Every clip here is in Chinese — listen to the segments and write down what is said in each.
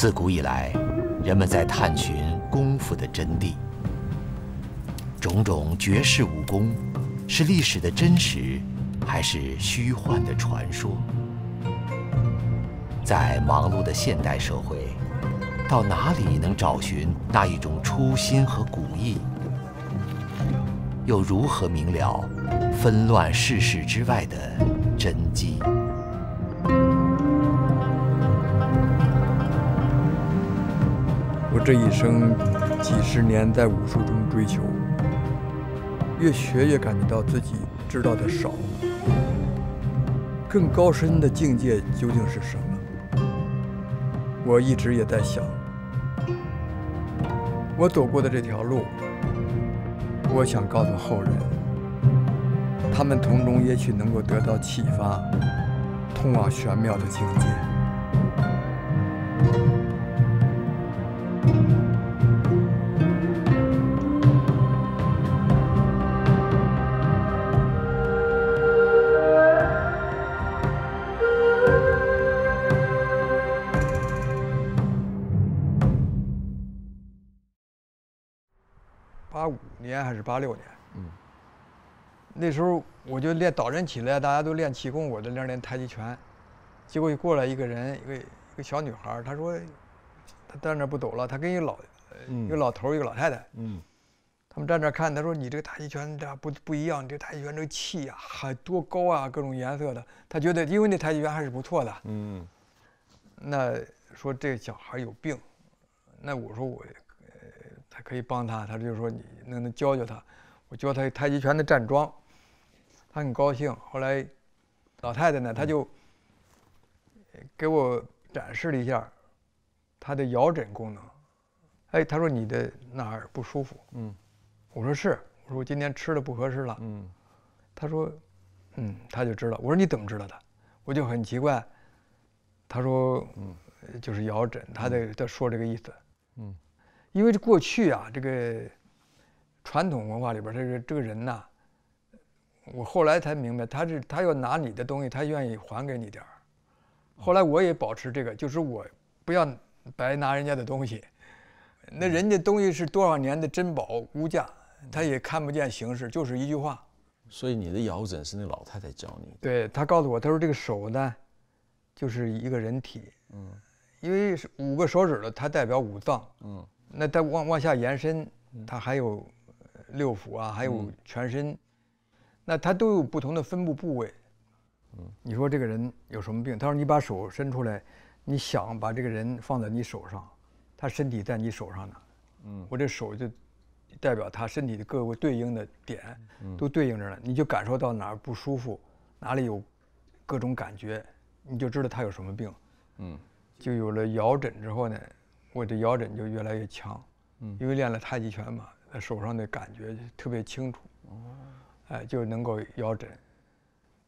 自古以来，人们在探寻功夫的真谛。种种绝世武功，是历史的真实，还是虚幻的传说？在忙碌的现代社会，到哪里能找寻那一种初心和古意？又如何明了纷乱世事之外的真机？这一生几十年在武术中追求，越学越感觉到自己知道的少。更高深的境界究竟是什么？我一直也在想。我走过的这条路，我想告诉后人，他们从中也许能够得到启发，通往玄妙的境界。还是八六年？嗯，那时候我就练早晨起来，大家都练气功，我就练练太极拳。结果就过来一个人，一个一个小女孩，她说她站那不走了，她跟一个老一个老头一个老太太，嗯，他们站那看，她说你这个太极拳这不不一样，你这太极拳这个气呀还多高啊，各种颜色的。她觉得因为那太极拳还是不错的，嗯，那说这小孩有病，那我说我。他可以帮他，他就说你能能教教他，我教他太极拳的站桩，他很高兴。后来，老太太呢，她就给我展示了一下他的摇枕功能。哎，他说你的哪儿不舒服？嗯，我说是，我说我今天吃的不合适了。嗯，他说，嗯，他就知道。我说你怎么知道的？我就很奇怪。他说，嗯，就是摇枕，他在在说这个意思。嗯。因为这过去啊，这个传统文化里边，这个这个人呐，我后来才明白，他是他要拿你的东西，他愿意还给你点儿。后来我也保持这个，就是我不要白拿人家的东西。那人家东西是多少年的珍宝无价，他也看不见形式，就是一句话。所以你的摇枕是那老太太教你的？对，她告诉我，她说这个手呢，就是一个人体。嗯。因为五个手指头，它代表五脏。嗯。那再往往下延伸，它还有六腑啊，还有全身，那它都有不同的分布部位。嗯，你说这个人有什么病？他说你把手伸出来，你想把这个人放在你手上，他身体在你手上呢。嗯，我这手就代表他身体的各个对应的点，都对应着呢。你就感受到哪儿不舒服，哪里有各种感觉，你就知道他有什么病。嗯，就有了摇诊之后呢。我的摇枕就越来越强，嗯，因为练了太极拳嘛，手上的感觉特别清楚，哦，哎，就能够摇枕，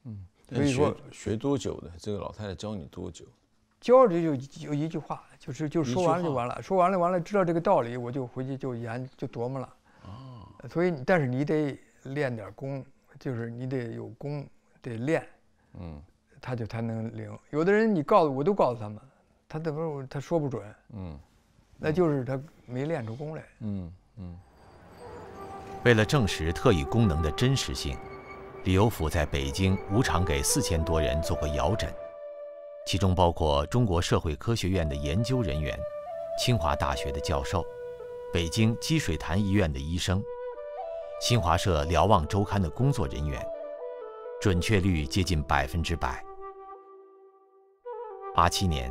嗯，所以说学多久的？这个老太太教你多久？教着就就一句话，就是就说完了就完了，说完了完了，知道这个道理，我就回去就研就琢磨了，哦，所以但是你得练点功，就是你得有功得练，嗯，他就才能灵。有的人你告诉我都告诉他们，他怎么他说不准，嗯。那就是他没练出功来。嗯嗯。为了证实特异功能的真实性，李有甫在北京无偿给四千多人做过摇诊，其中包括中国社会科学院的研究人员、清华大学的教授、北京积水潭医院的医生、新华社瞭望周刊的工作人员，准确率接近百分之百。八七年，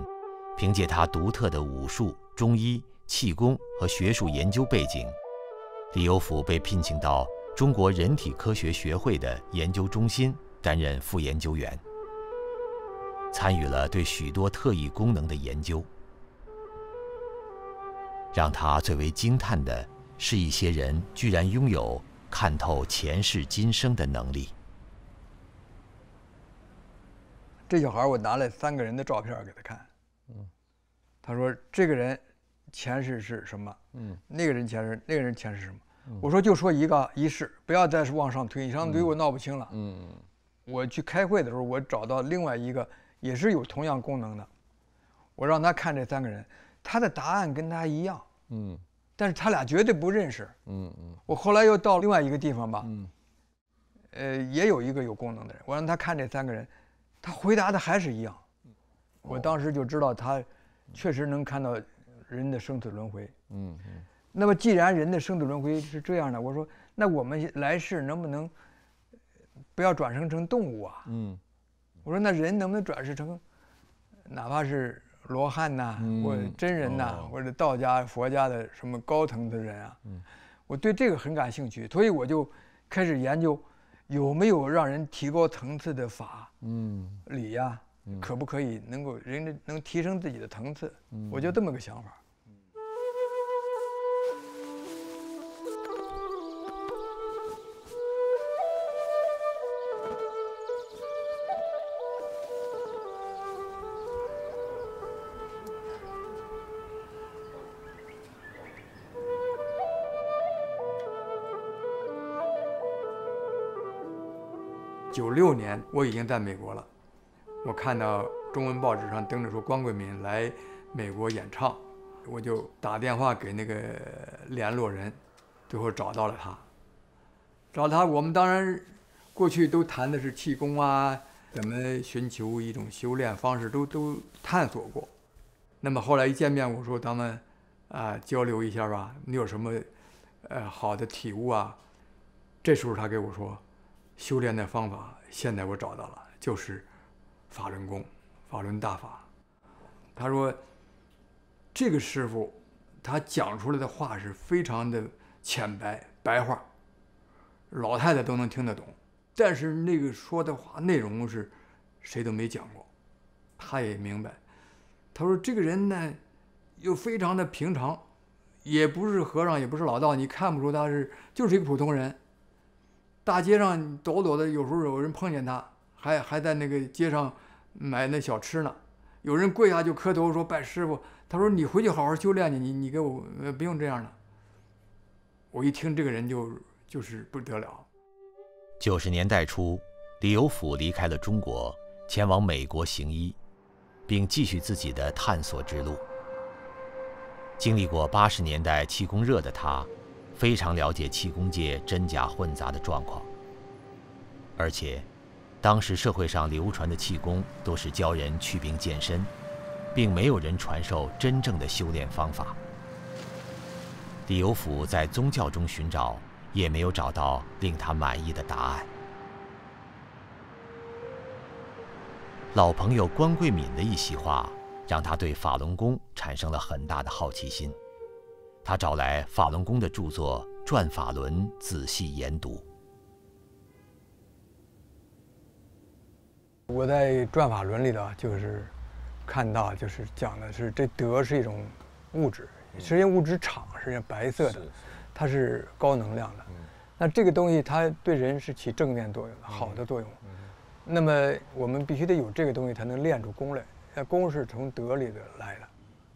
凭借他独特的武术。中医、气功和学术研究背景，李有甫被聘请到中国人体科学学会的研究中心担任副研究员，参与了对许多特异功能的研究。让他最为惊叹的是，一些人居然拥有看透前世今生的能力。这小孩，我拿了三个人的照片给他看，嗯，他说这个人。前世是什么？嗯，那个人前世，那个人前世什么？我说就说一个一世，不要再往上推，上推我闹不清了。嗯，我去开会的时候，我找到另外一个也是有同样功能的，我让他看这三个人，他的答案跟他一样，嗯，但是他俩绝对不认识，嗯嗯。我后来又到另外一个地方吧，嗯，呃，也有一个有功能的人，我让他看这三个人，他回答的还是一样，我当时就知道他确实能看到人的生死轮回，嗯嗯。那么既然人的生死轮回是这样的，我说那我们来世能不能不要转生成动物啊？嗯，我说那人能不能转世成，哪怕是。罗汉呐，或者真人呐，或者道家、佛家的什么高层的人啊，我对这个很感兴趣，所以我就开始研究有没有让人提高层次的法、理呀，可不可以能够人能提升自己的层次？我就这么个想法。九六年我已经在美国了，我看到中文报纸上登着说关桂敏来美国演唱，我就打电话给那个联络人，最后找到了他。找他，我们当然过去都谈的是气功啊，怎么寻求一种修炼方式，都都探索过。那么后来一见面，我说咱们啊交流一下吧，你有什么呃好的体悟啊？这时候他给我说。修炼的方法，现在我找到了，就是法轮功，法轮大法。他说，这个师傅他讲出来的话是非常的浅白白话，老太太都能听得懂。但是那个说的话内容是谁都没讲过，他也明白。他说这个人呢，又非常的平常，也不是和尚，也不是老道，你看不出他是就是一个普通人。大街上走走的，有时候有人碰见他，还还在那个街上买那小吃呢。有人跪下就磕头说拜师傅。他说：“你回去好好修炼去，你你给我不用这样了。”我一听这个人就就是不得了。九十年代初，李有甫离开了中国，前往美国行医，并继续自己的探索之路。经历过八十年代气功热的他。非常了解气功界真假混杂的状况，而且，当时社会上流传的气功都是教人祛病健身，并没有人传授真正的修炼方法。李有甫在宗教中寻找，也没有找到令他满意的答案。老朋友关桂敏的一席话，让他对法轮功产生了很大的好奇心。他找来法轮功的著作《转法轮》，仔细研读。我在《转法轮》里头就是看到，就是讲的是这德是一种物质，实际上物质场是白色的，它是高能量的。那这个东西它对人是起正面作用的，好的作用。那么我们必须得有这个东西才能练出功来。那功是从德里的来的。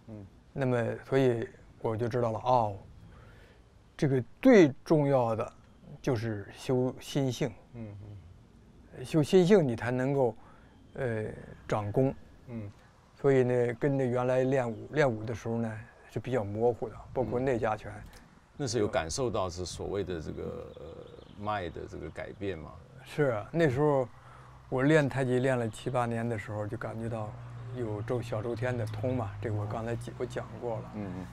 嗯。那么所以。我就知道了哦，这个最重要的就是修心性，嗯嗯，修心性你才能够，呃，长功，嗯，所以呢，跟那原来练武练武的时候呢是比较模糊的，包括内家拳，那是有感受到是所谓的这个脉的这个改变吗？是啊，那时候我练太极练了七八年的时候，就感觉到有周小周天的通嘛，这个我刚才我讲过了，嗯嗯。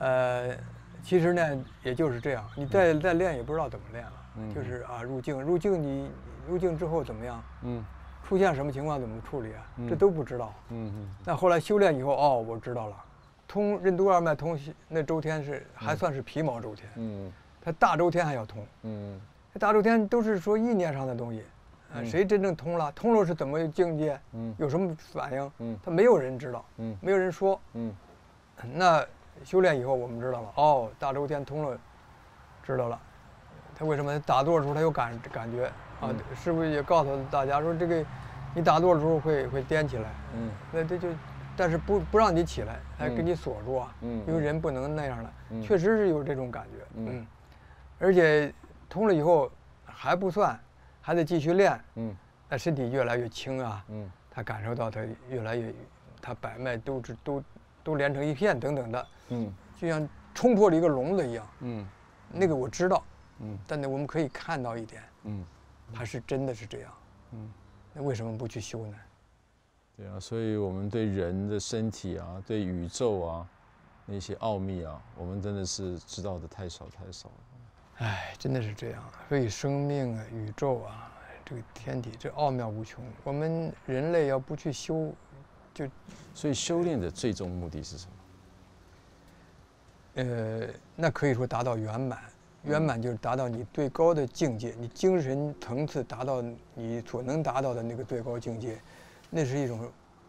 呃，其实呢，也就是这样，你再再练也不知道怎么练了，就是啊，入境入境，你入境之后怎么样？嗯，出现什么情况怎么处理啊？这都不知道。嗯嗯。那后来修炼以后，哦，我知道了，通任督二脉通，那周天是还算是皮毛周天。嗯。他大周天还要通。嗯。大周天都是说意念上的东西，啊，谁真正通了？通了是怎么境界？嗯。有什么反应？嗯。他没有人知道。嗯。没有人说。嗯。那。修炼以后，我们知道了哦，大周天通了，知道了。他为什么打坐的时候他有感感觉啊？是不是也告诉大家说这个，你打坐的时候会会颠起来？嗯，那这就，但是不不让你起来，还给你锁住啊。嗯，因为人不能那样的，确实是有这种感觉。嗯，而且通了以后还不算，还得继续练。嗯，那身体越来越轻啊。嗯，他感受到他越来越，他百脉都是都。都连成一片等等的，嗯，就像冲破了一个笼子一样，嗯，那个我知道，嗯，但呢我们可以看到一点，嗯，它是真的是这样，嗯，那为什么不去修呢？对啊，所以我们对人的身体啊，对宇宙啊，那些奥秘啊，我们真的是知道的太少太少了。哎，真的是这样。所以生命啊，宇宙啊，这个天体，这奥妙无穷。我们人类要不去修，就所以修炼的最终目的是什么？呃，那可以说达到圆满。圆满就是达到你最高的境界，你精神层次达到你所能达到的那个最高境界，那是一种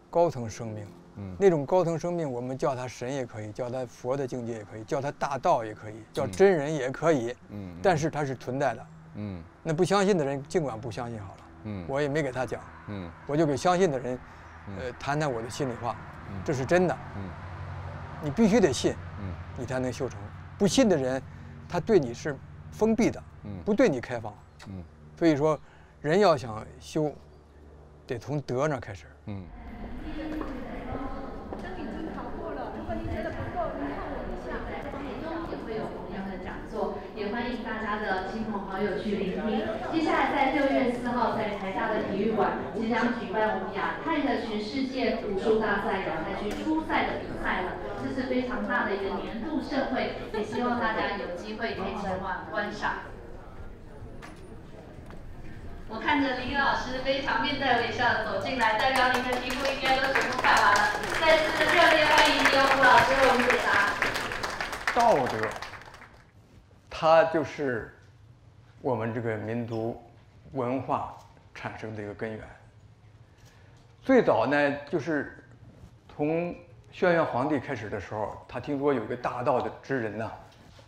高层生命。嗯，那种高层生命，我们叫他神也可以，叫他佛的境界也可以，叫他大道也可以，叫真人也可以。嗯，但是他是存在的。嗯，那不相信的人尽管不相信好了。嗯，我也没给他讲。嗯，我就给相信的人，呃，谈谈我的心里话。嗯，这是真的。嗯，你必须得信。嗯，你才能修成。不信的人，他对你是封闭的。嗯，不对你开放。嗯，所以说，人要想修，得从德那开始。嗯。欢迎大家的亲朋好友去聆听。接下来在六月四号在台大的体育馆即将举办我们亚太的全世界武术大赛亚太区初赛的比赛了，这是非常大的一个年度盛会，也希望大家有机会可以前往观赏。我看着林老师非常面带微笑的走进来，代表您的题目应该都全部看完了。再次热烈欢迎李永老师为我们解答。道德。它就是我们这个民族文化产生的一个根源。最早呢，就是从轩辕皇帝开始的时候，他听说有一个大道的之人呢，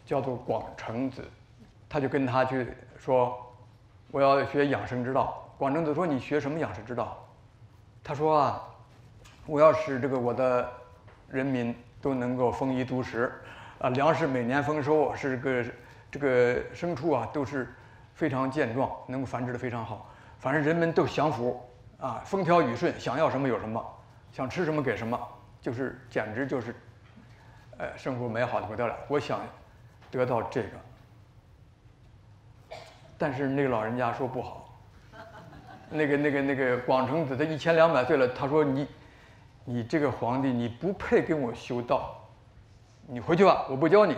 叫做广成子，他就跟他去说：“我要学养生之道。”广成子说：“你学什么养生之道？”他说：“啊，我要使这个我的人民都能够丰衣足食，啊，粮食每年丰收，是个。”这个牲畜啊都是非常健壮，能够繁殖的非常好。反正人们都享福啊，风调雨顺，想要什么有什么，想吃什么给什么，就是简直就是，呃，生活美好的不得了。我想得到这个，但是那个老人家说不好。那个那个那个广成子，他一千两百岁了，他说你，你这个皇帝你不配跟我修道，你回去吧，我不教你。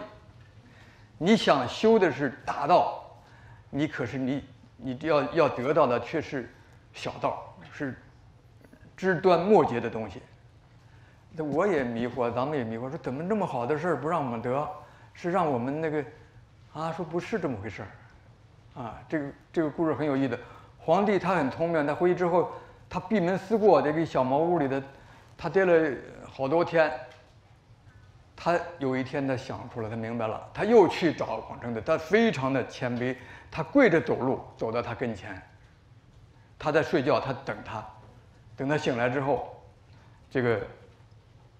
你想修的是大道，你可是你，你要要得到的却是小道，是枝端末节的东西。那我也迷惑，咱们也迷惑，说怎么这么好的事儿不让我们得，是让我们那个啊？说不是这么回事儿，啊，这个这个故事很有意思。皇帝他很聪明，他回去之后，他闭门思过，这个小茅屋里的，他待了好多天。他有一天，他想出来，他明白了，他又去找广成子，他非常的谦卑，他跪着走路，走到他跟前。他在睡觉，他等他，等他醒来之后，这个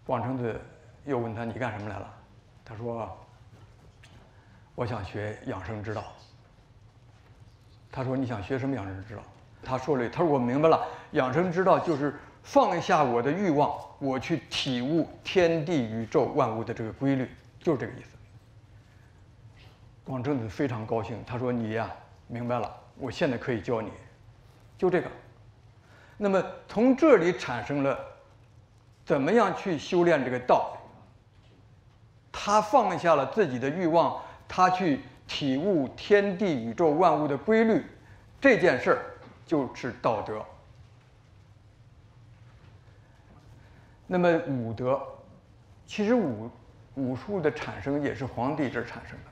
广成子又问他：“你干什么来了？”他说：“我想学养生之道。”他说：“你想学什么养生之道？”他说了：“他说我明白了，养生之道就是放下我的欲望。”我去体悟天地宇宙万物的这个规律，就是这个意思。广成子非常高兴，他说：“你呀，明白了，我现在可以教你，就这个。”那么从这里产生了怎么样去修炼这个道？他放下了自己的欲望，他去体悟天地宇宙万物的规律，这件事儿就是道德。那么武德，其实武武术的产生也是皇帝这产生的。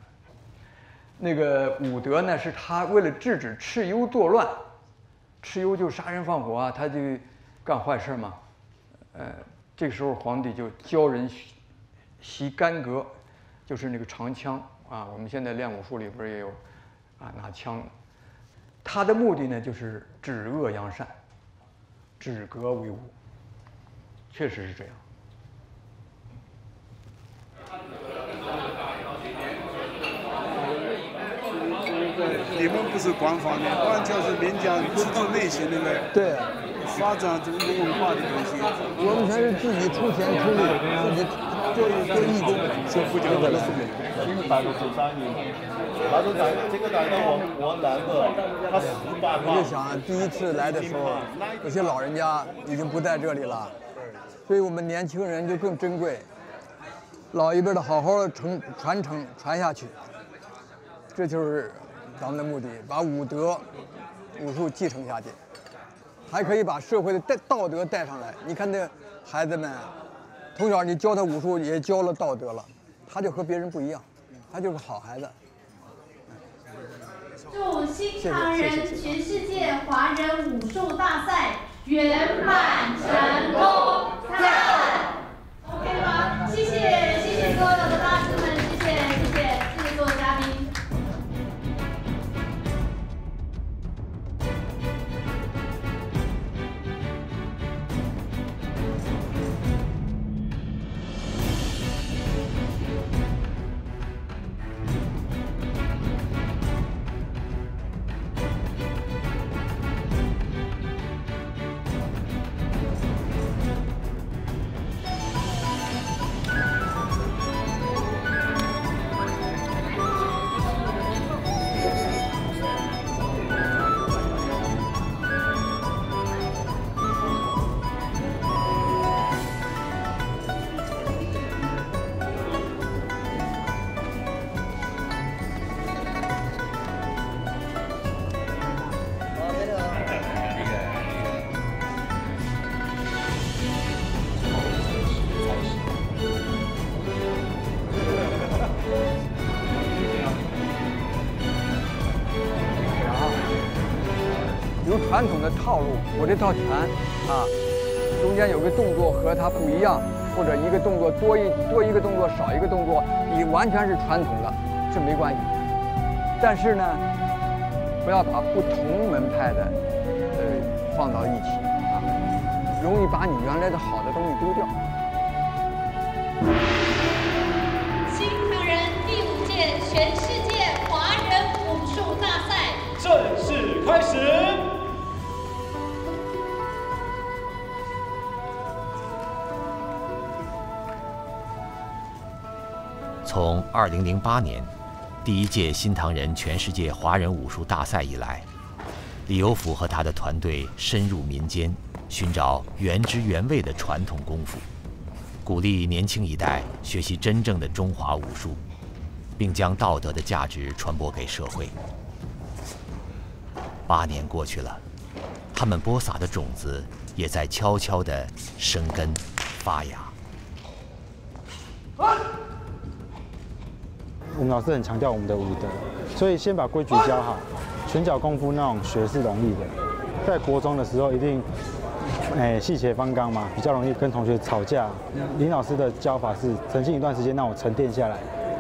那个武德呢，是他为了制止蚩尤作乱，蚩尤就杀人放火啊，他就干坏事嘛。呃，这时候皇帝就教人习干戈，就是那个长枪啊。我们现在练武术里边也有啊，拿枪。他的目的呢，就是止恶扬善，止戈为武。确实是这样。你们不是官方的，完全是民间出自内心的呗。对。发展这个文化的东西。我们全是自己出钱出力，自己做做义工。做不讲这个的事情。一十三年，他说来这个来到我我南个，他十八我就想，第一次来的时候，有些老人家已经不在这里了，所以我们年轻人就更珍贵。老一辈的好好的承传承传下去，这就是咱们的目的，把武德、武术继承下去，还可以把社会的带道德带上来。你看那孩子们，从小你教他武术，也教了道德了，他就和别人不一样，他就是好孩子。祝新唐人全世界华人武术大赛圆满成功！赞，OK 吗？谢谢，谢谢所有的我这套拳啊，中间有个动作和它不一样，或者一个动作多一多一个动作少一个动作，你完全是传统的，这没关系。但是呢，不要把不同门派的呃放到一起啊，容易把你原来的好的东西丢掉。新唐人第五届全世界华人武术大赛正式开始。从2008年第一届新唐人全世界华人武术大赛以来，李有甫和他的团队深入民间，寻找原汁原味的传统功夫，鼓励年轻一代学习真正的中华武术，并将道德的价值传播给社会。八年过去了，他们播撒的种子也在悄悄地生根发芽。我们老师很强调我们的武德，所以先把规矩教好。拳脚功夫那种学是容易的，在国中的时候一定，哎，细节方刚嘛，比较容易跟同学吵架。林老师的教法是沉浸一段时间，让我沉淀下来，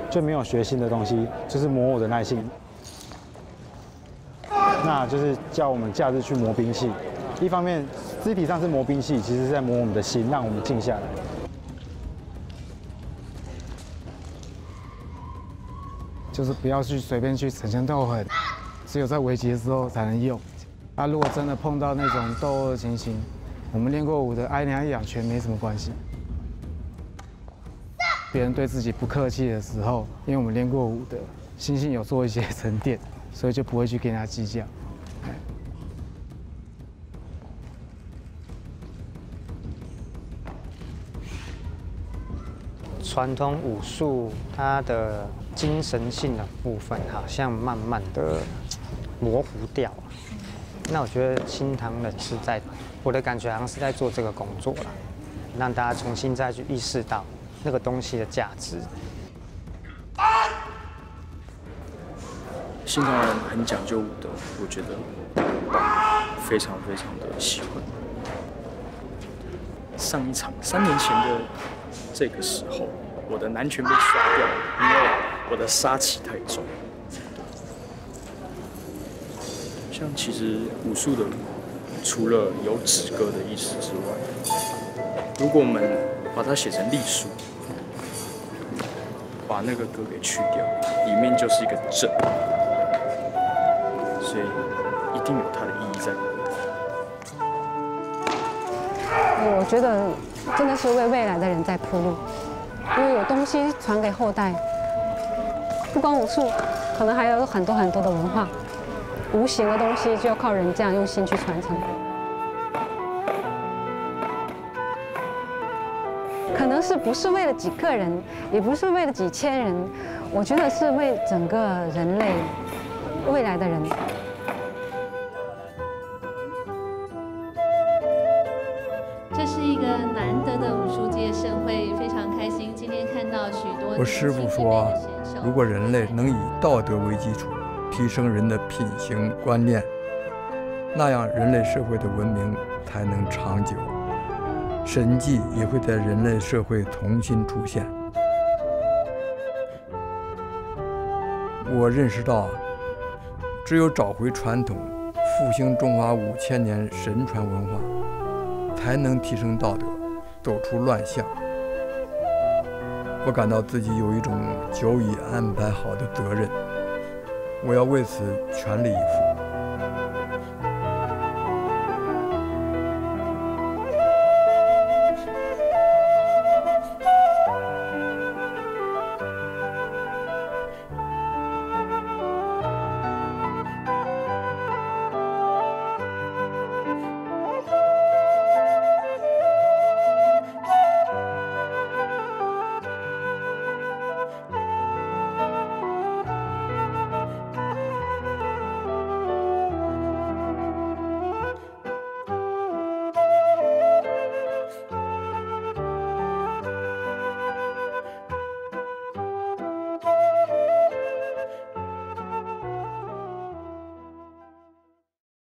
就没有学新的东西，就是磨我的耐性。那就是教我们假日去磨兵器，一方面肢体上是磨兵器，其实是在磨我们的心，让我们静下来。就是不要去随便去逞强斗狠，只有在危急的时候才能用。啊，如果真的碰到那种斗殴的情形，我们练过武的挨两一两拳没什么关系。别人对自己不客气的时候，因为我们练过武的，心性有做一些沉淀，所以就不会去跟人家计较。传统武术它的精神性的部分好像慢慢的模糊掉了。那我觉得新唐人是在，我的感觉好像是在做这个工作了，让大家重新再去意识到那个东西的价值。新唐人很讲究武德，我觉得非常非常的喜欢。上一场三年前的这个时候，我的男拳被刷掉了，因为我的杀气太重。像其实武术的，除了有止戈的意思之外，如果我们把它写成隶书，把那个戈给去掉，里面就是一个正，所以一定有它的意义在。我觉得真的是为未来的人在铺路，因为有东西传给后代，不光武术，可能还有很多很多的文化，无形的东西就要靠人这样用心去传承。可能是不是为了几个人，也不是为了几千人，我觉得是为整个人类未来的人。这是一个难得的武术界盛会，非常开心。今天看到许多我师傅说，如果人类能以道德为基础，提升人的品行观念，那样人类社会的文明才能长久。神迹也会在人类社会重新出现。我认识到，只有找回传统，复兴中华五千年神传文化，才能提升道德，走出乱象。我感到自己有一种久已安排好的责任，我要为此全力以赴。